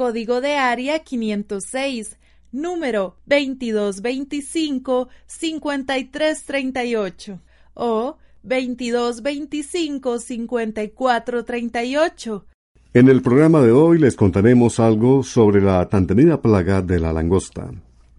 código de área 506, número 2225-5338 o 2225-5438 En el programa de hoy les contaremos algo sobre la tan temida plaga de la langosta.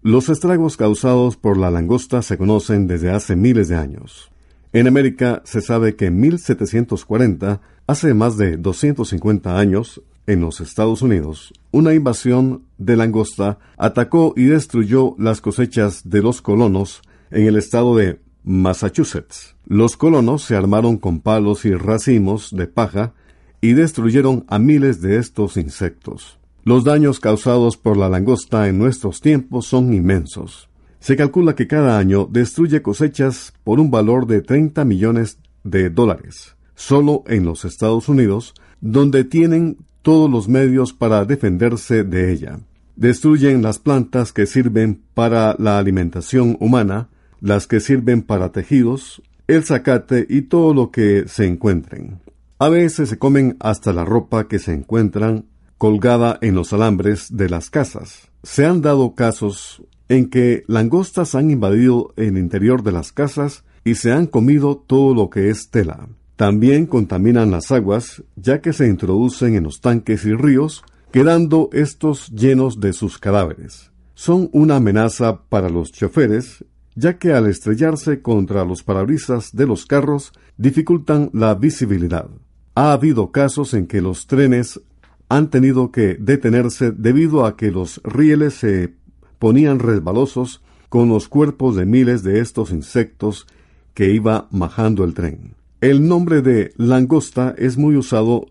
Los estragos causados por la langosta se conocen desde hace miles de años. En América se sabe que en 1740, hace más de 250 años, en los Estados Unidos, una invasión de langosta atacó y destruyó las cosechas de los colonos en el estado de Massachusetts. Los colonos se armaron con palos y racimos de paja y destruyeron a miles de estos insectos. Los daños causados por la langosta en nuestros tiempos son inmensos. Se calcula que cada año destruye cosechas por un valor de 30 millones de dólares, solo en los Estados Unidos, donde tienen todos los medios para defenderse de ella. Destruyen las plantas que sirven para la alimentación humana, las que sirven para tejidos, el zacate y todo lo que se encuentren. A veces se comen hasta la ropa que se encuentran colgada en los alambres de las casas. Se han dado casos en que langostas han invadido el interior de las casas y se han comido todo lo que es tela. También contaminan las aguas, ya que se introducen en los tanques y ríos, quedando estos llenos de sus cadáveres. Son una amenaza para los choferes, ya que al estrellarse contra los parabrisas de los carros dificultan la visibilidad. Ha habido casos en que los trenes han tenido que detenerse debido a que los rieles se ponían resbalosos con los cuerpos de miles de estos insectos que iba majando el tren. El nombre de langosta es muy usado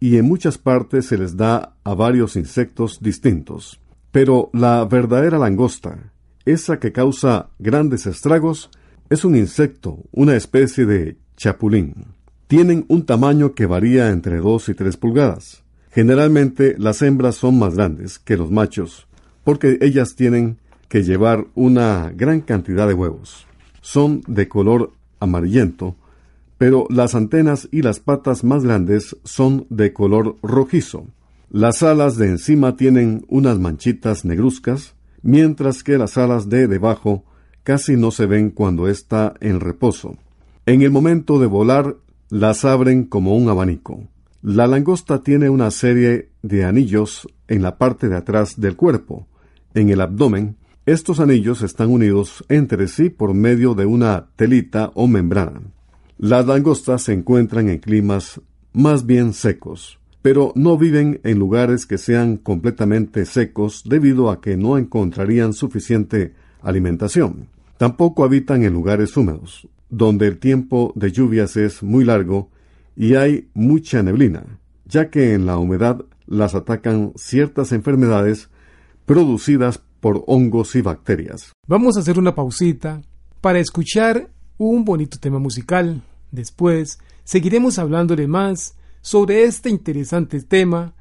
y en muchas partes se les da a varios insectos distintos. Pero la verdadera langosta, esa que causa grandes estragos, es un insecto, una especie de chapulín. Tienen un tamaño que varía entre 2 y 3 pulgadas. Generalmente las hembras son más grandes que los machos, porque ellas tienen que llevar una gran cantidad de huevos. Son de color amarillento, pero las antenas y las patas más grandes son de color rojizo. Las alas de encima tienen unas manchitas negruzcas, mientras que las alas de debajo casi no se ven cuando está en reposo. En el momento de volar, las abren como un abanico. La langosta tiene una serie de anillos en la parte de atrás del cuerpo. En el abdomen, estos anillos están unidos entre sí por medio de una telita o membrana. Las langostas se encuentran en climas más bien secos, pero no viven en lugares que sean completamente secos debido a que no encontrarían suficiente alimentación. Tampoco habitan en lugares húmedos, donde el tiempo de lluvias es muy largo y hay mucha neblina, ya que en la humedad las atacan ciertas enfermedades producidas por hongos y bacterias. Vamos a hacer una pausita para escuchar un bonito tema musical. Después seguiremos hablándole más sobre este interesante tema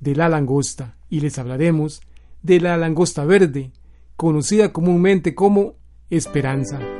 de la langosta y les hablaremos de la langosta verde, conocida comúnmente como esperanza.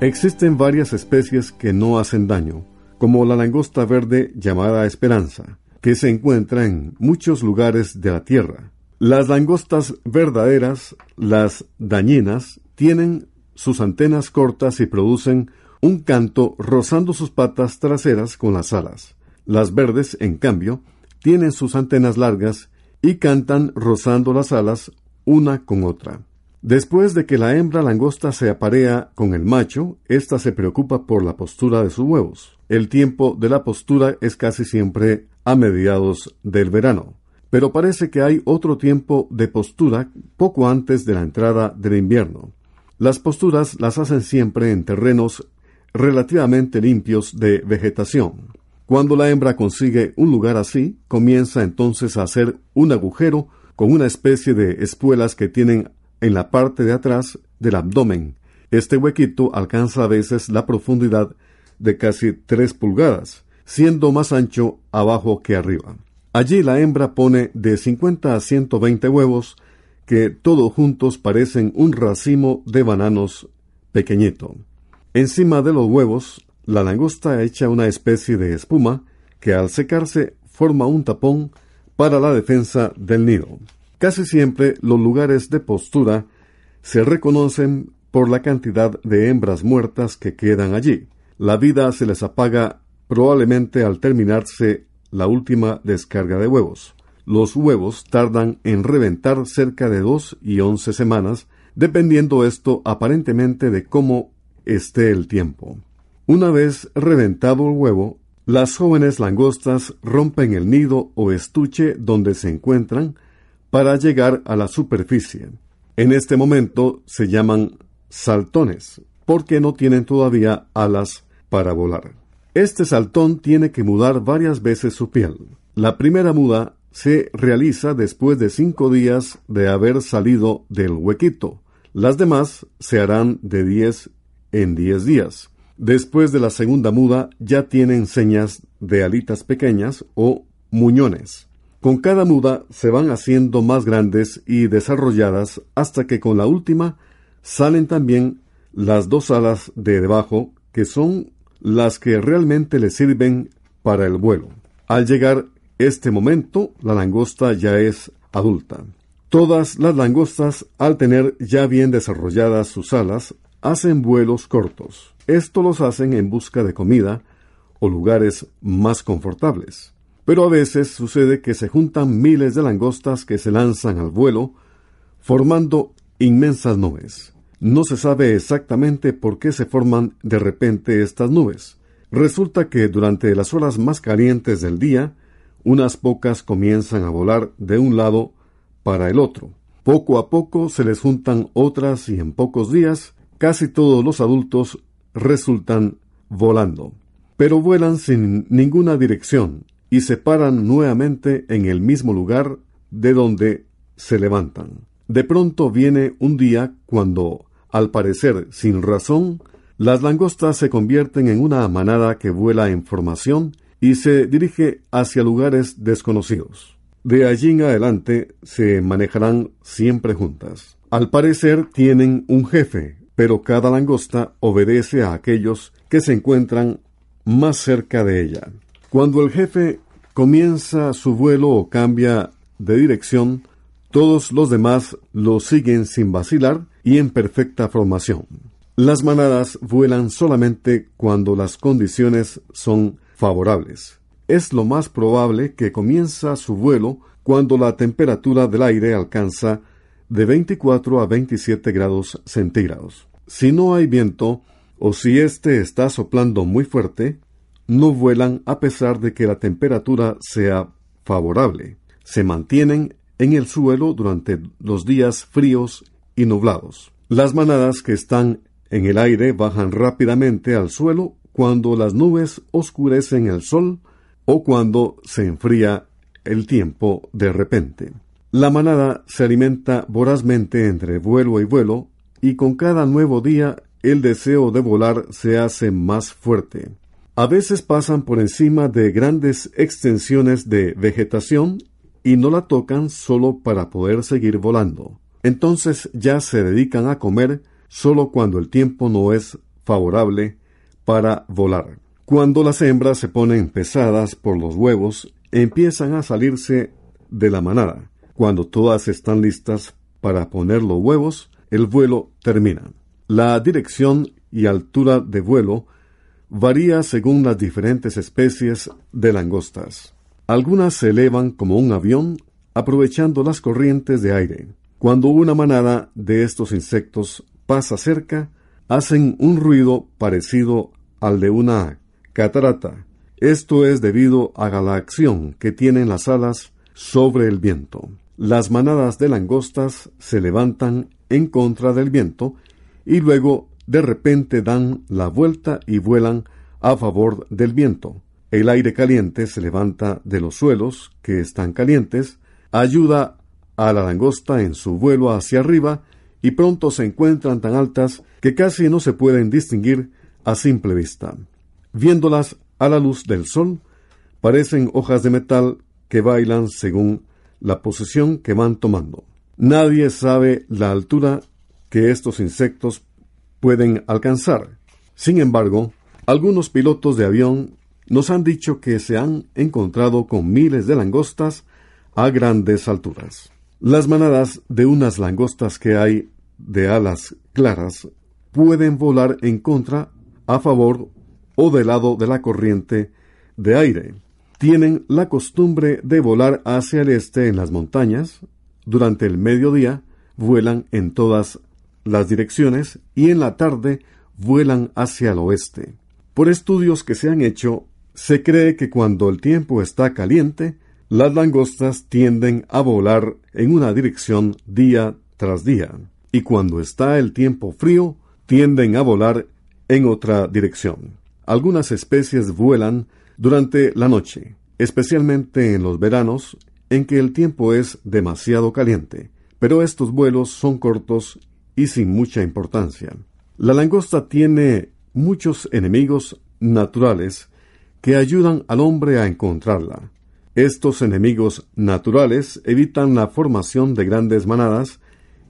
Existen varias especies que no hacen daño, como la langosta verde llamada esperanza, que se encuentra en muchos lugares de la Tierra. Las langostas verdaderas, las dañinas, tienen sus antenas cortas y producen un canto rozando sus patas traseras con las alas. Las verdes, en cambio, tienen sus antenas largas y cantan rozando las alas una con otra. Después de que la hembra langosta se aparea con el macho, ésta se preocupa por la postura de sus huevos. El tiempo de la postura es casi siempre a mediados del verano. Pero parece que hay otro tiempo de postura poco antes de la entrada del invierno. Las posturas las hacen siempre en terrenos relativamente limpios de vegetación. Cuando la hembra consigue un lugar así, comienza entonces a hacer un agujero con una especie de espuelas que tienen en la parte de atrás del abdomen. Este huequito alcanza a veces la profundidad de casi 3 pulgadas, siendo más ancho abajo que arriba. Allí la hembra pone de 50 a 120 huevos que todos juntos parecen un racimo de bananos pequeñito. Encima de los huevos, la langosta echa una especie de espuma que al secarse forma un tapón para la defensa del nido. Casi siempre los lugares de postura se reconocen por la cantidad de hembras muertas que quedan allí. La vida se les apaga probablemente al terminarse la última descarga de huevos. Los huevos tardan en reventar cerca de dos y once semanas, dependiendo esto aparentemente de cómo esté el tiempo. Una vez reventado el huevo, las jóvenes langostas rompen el nido o estuche donde se encuentran, para llegar a la superficie. En este momento se llaman saltones, porque no tienen todavía alas para volar. Este saltón tiene que mudar varias veces su piel. La primera muda se realiza después de cinco días de haber salido del huequito. Las demás se harán de diez en diez días. Después de la segunda muda ya tienen señas de alitas pequeñas o muñones. Con cada muda se van haciendo más grandes y desarrolladas hasta que con la última salen también las dos alas de debajo que son las que realmente le sirven para el vuelo. Al llegar este momento, la langosta ya es adulta. Todas las langostas, al tener ya bien desarrolladas sus alas, hacen vuelos cortos. Esto los hacen en busca de comida o lugares más confortables. Pero a veces sucede que se juntan miles de langostas que se lanzan al vuelo, formando inmensas nubes. No se sabe exactamente por qué se forman de repente estas nubes. Resulta que durante las horas más calientes del día, unas pocas comienzan a volar de un lado para el otro. Poco a poco se les juntan otras y en pocos días casi todos los adultos resultan volando. Pero vuelan sin ninguna dirección y se paran nuevamente en el mismo lugar de donde se levantan. De pronto viene un día cuando, al parecer sin razón, las langostas se convierten en una manada que vuela en formación y se dirige hacia lugares desconocidos. De allí en adelante se manejarán siempre juntas. Al parecer tienen un jefe, pero cada langosta obedece a aquellos que se encuentran más cerca de ella. Cuando el jefe comienza su vuelo o cambia de dirección, todos los demás lo siguen sin vacilar y en perfecta formación. Las manadas vuelan solamente cuando las condiciones son favorables. Es lo más probable que comienza su vuelo cuando la temperatura del aire alcanza de 24 a 27 grados centígrados. Si no hay viento o si éste está soplando muy fuerte, no vuelan a pesar de que la temperatura sea favorable. Se mantienen en el suelo durante los días fríos y nublados. Las manadas que están en el aire bajan rápidamente al suelo cuando las nubes oscurecen el sol o cuando se enfría el tiempo de repente. La manada se alimenta vorazmente entre vuelo y vuelo y con cada nuevo día el deseo de volar se hace más fuerte. A veces pasan por encima de grandes extensiones de vegetación y no la tocan solo para poder seguir volando. Entonces ya se dedican a comer solo cuando el tiempo no es favorable para volar. Cuando las hembras se ponen pesadas por los huevos, empiezan a salirse de la manada. Cuando todas están listas para poner los huevos, el vuelo termina. La dirección y altura de vuelo varía según las diferentes especies de langostas. Algunas se elevan como un avión aprovechando las corrientes de aire. Cuando una manada de estos insectos pasa cerca, hacen un ruido parecido al de una catarata. Esto es debido a la acción que tienen las alas sobre el viento. Las manadas de langostas se levantan en contra del viento y luego de repente dan la vuelta y vuelan a favor del viento. El aire caliente se levanta de los suelos, que están calientes, ayuda a la langosta en su vuelo hacia arriba y pronto se encuentran tan altas que casi no se pueden distinguir a simple vista. Viéndolas a la luz del sol, parecen hojas de metal que bailan según la posición que van tomando. Nadie sabe la altura que estos insectos pueden alcanzar. Sin embargo, algunos pilotos de avión nos han dicho que se han encontrado con miles de langostas a grandes alturas. Las manadas de unas langostas que hay de alas claras pueden volar en contra, a favor o del lado de la corriente de aire. Tienen la costumbre de volar hacia el este en las montañas. Durante el mediodía vuelan en todas las direcciones y en la tarde vuelan hacia el oeste. Por estudios que se han hecho, se cree que cuando el tiempo está caliente, las langostas tienden a volar en una dirección día tras día, y cuando está el tiempo frío, tienden a volar en otra dirección. Algunas especies vuelan durante la noche, especialmente en los veranos, en que el tiempo es demasiado caliente, pero estos vuelos son cortos y sin mucha importancia. La langosta tiene muchos enemigos naturales que ayudan al hombre a encontrarla. Estos enemigos naturales evitan la formación de grandes manadas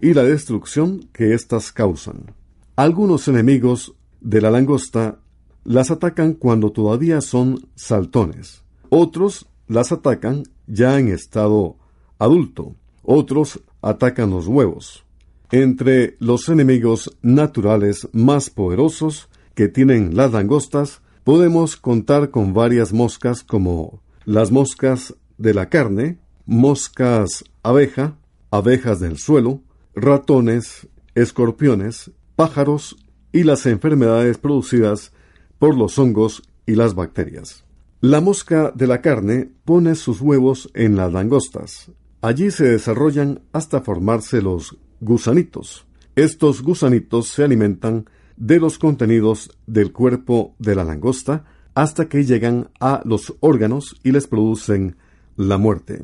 y la destrucción que éstas causan. Algunos enemigos de la langosta las atacan cuando todavía son saltones. Otros las atacan ya en estado adulto. Otros atacan los huevos. Entre los enemigos naturales más poderosos que tienen las langostas, podemos contar con varias moscas como las moscas de la carne, moscas abeja, abejas del suelo, ratones, escorpiones, pájaros y las enfermedades producidas por los hongos y las bacterias. La mosca de la carne pone sus huevos en las langostas. Allí se desarrollan hasta formarse los gusanitos. Estos gusanitos se alimentan de los contenidos del cuerpo de la langosta hasta que llegan a los órganos y les producen la muerte.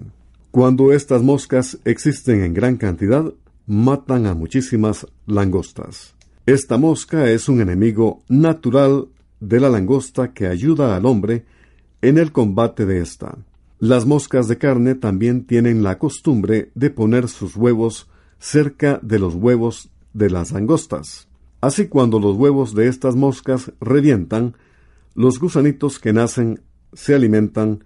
Cuando estas moscas existen en gran cantidad, matan a muchísimas langostas. Esta mosca es un enemigo natural de la langosta que ayuda al hombre en el combate de esta. Las moscas de carne también tienen la costumbre de poner sus huevos cerca de los huevos de las langostas. Así cuando los huevos de estas moscas revientan, los gusanitos que nacen se alimentan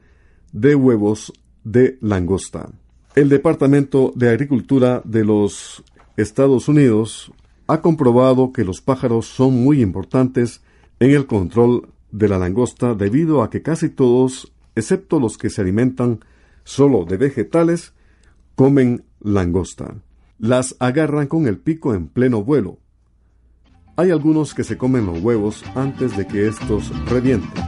de huevos de langosta. El Departamento de Agricultura de los Estados Unidos ha comprobado que los pájaros son muy importantes en el control de la langosta debido a que casi todos, excepto los que se alimentan solo de vegetales, comen langosta. Las agarran con el pico en pleno vuelo, hay algunos que se comen los huevos antes de que estos revienten.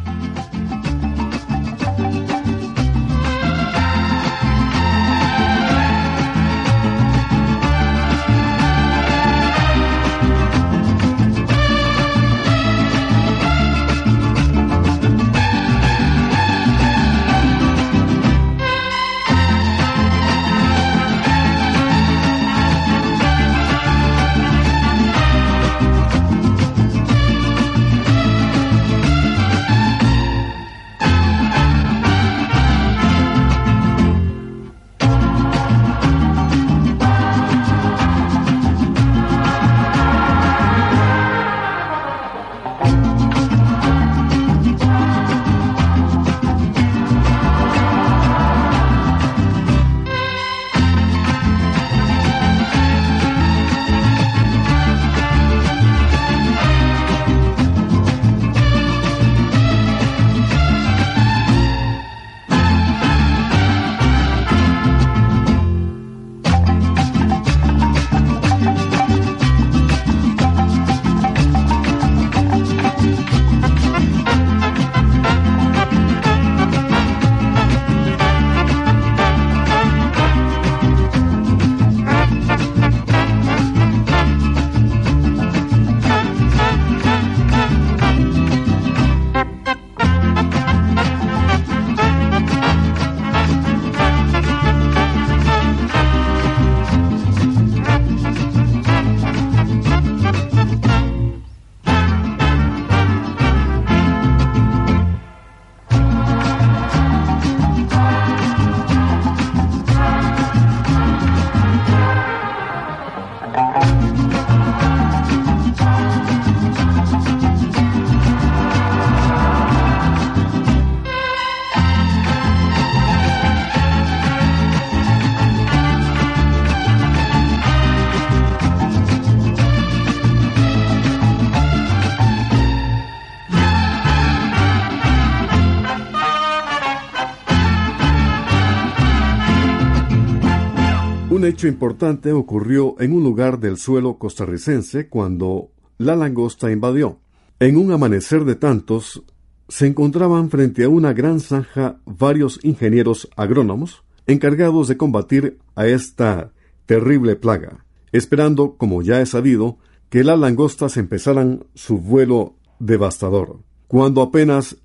Un hecho importante ocurrió en un lugar del suelo costarricense cuando la langosta invadió. En un amanecer de tantos, se encontraban frente a una gran zanja varios ingenieros agrónomos encargados de combatir a esta terrible plaga, esperando, como ya es sabido, que las langostas empezaran su vuelo devastador. Cuando apenas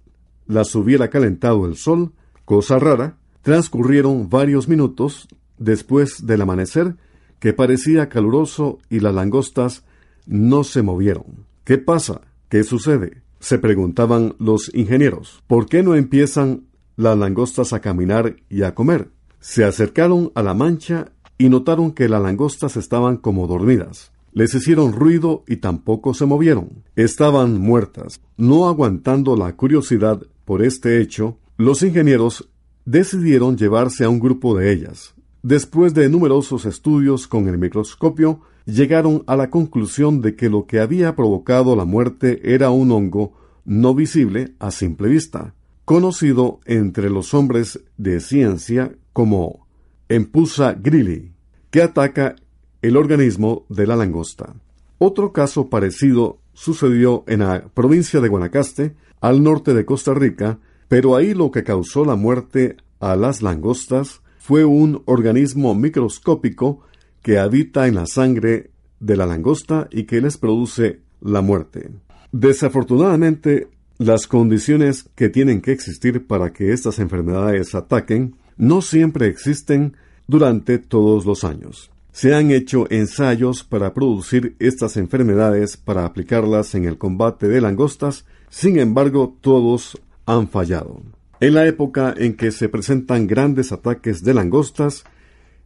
las hubiera calentado el sol, cosa rara, Transcurrieron varios minutos después del amanecer que parecía caluroso y las langostas no se movieron. ¿Qué pasa? ¿Qué sucede? Se preguntaban los ingenieros. ¿Por qué no empiezan las langostas a caminar y a comer? Se acercaron a la mancha y notaron que las langostas estaban como dormidas. Les hicieron ruido y tampoco se movieron. Estaban muertas. No aguantando la curiosidad por este hecho, los ingenieros decidieron llevarse a un grupo de ellas. Después de numerosos estudios con el microscopio, llegaron a la conclusión de que lo que había provocado la muerte era un hongo no visible a simple vista, conocido entre los hombres de ciencia como Empusa grilli, que ataca el organismo de la langosta. Otro caso parecido sucedió en la provincia de Guanacaste, al norte de Costa Rica, pero ahí lo que causó la muerte a las langostas fue un organismo microscópico que habita en la sangre de la langosta y que les produce la muerte. Desafortunadamente, las condiciones que tienen que existir para que estas enfermedades ataquen no siempre existen durante todos los años. Se han hecho ensayos para producir estas enfermedades para aplicarlas en el combate de langostas, sin embargo todos han fallado. En la época en que se presentan grandes ataques de langostas,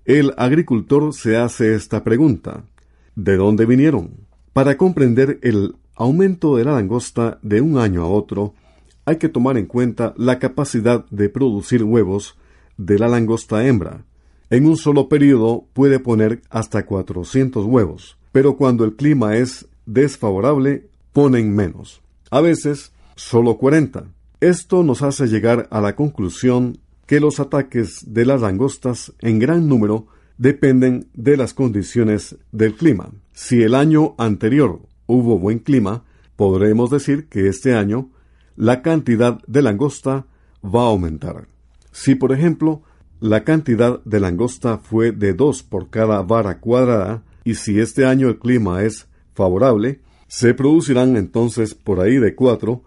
el agricultor se hace esta pregunta ¿De dónde vinieron? Para comprender el aumento de la langosta de un año a otro, hay que tomar en cuenta la capacidad de producir huevos de la langosta hembra. En un solo periodo puede poner hasta 400 huevos, pero cuando el clima es desfavorable ponen menos. A veces solo 40. Esto nos hace llegar a la conclusión que los ataques de las langostas en gran número dependen de las condiciones del clima. Si el año anterior hubo buen clima, podremos decir que este año la cantidad de langosta va a aumentar. Si, por ejemplo, la cantidad de langosta fue de dos por cada vara cuadrada, y si este año el clima es favorable, se producirán entonces por ahí de cuatro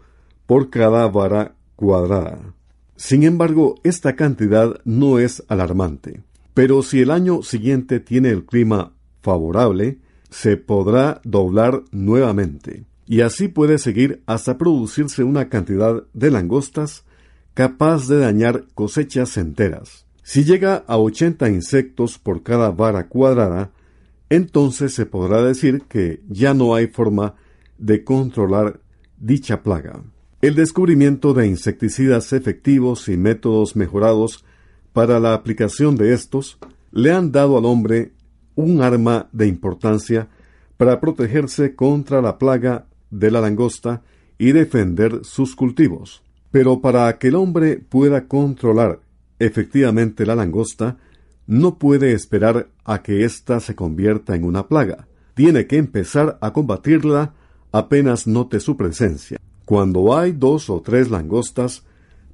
por cada vara cuadrada. Sin embargo, esta cantidad no es alarmante. Pero si el año siguiente tiene el clima favorable, se podrá doblar nuevamente. Y así puede seguir hasta producirse una cantidad de langostas capaz de dañar cosechas enteras. Si llega a 80 insectos por cada vara cuadrada, entonces se podrá decir que ya no hay forma de controlar dicha plaga. El descubrimiento de insecticidas efectivos y métodos mejorados para la aplicación de estos le han dado al hombre un arma de importancia para protegerse contra la plaga de la langosta y defender sus cultivos. Pero para que el hombre pueda controlar efectivamente la langosta, no puede esperar a que ésta se convierta en una plaga. Tiene que empezar a combatirla apenas note su presencia cuando hay dos o tres langostas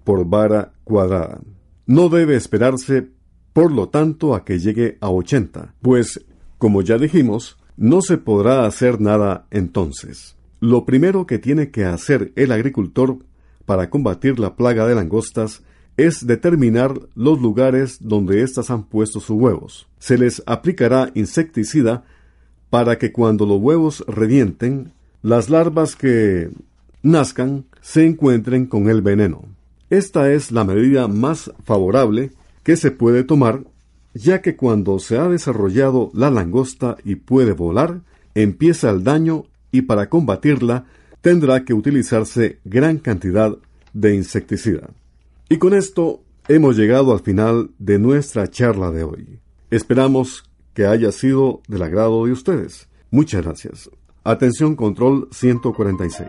por vara cuadrada. No debe esperarse, por lo tanto, a que llegue a ochenta, pues, como ya dijimos, no se podrá hacer nada entonces. Lo primero que tiene que hacer el agricultor para combatir la plaga de langostas es determinar los lugares donde éstas han puesto sus huevos. Se les aplicará insecticida para que cuando los huevos revienten, las larvas que nazcan se encuentren con el veneno. Esta es la medida más favorable que se puede tomar, ya que cuando se ha desarrollado la langosta y puede volar, empieza el daño y para combatirla tendrá que utilizarse gran cantidad de insecticida. Y con esto hemos llegado al final de nuestra charla de hoy. Esperamos que haya sido del agrado de ustedes. Muchas gracias. Atención Control 146.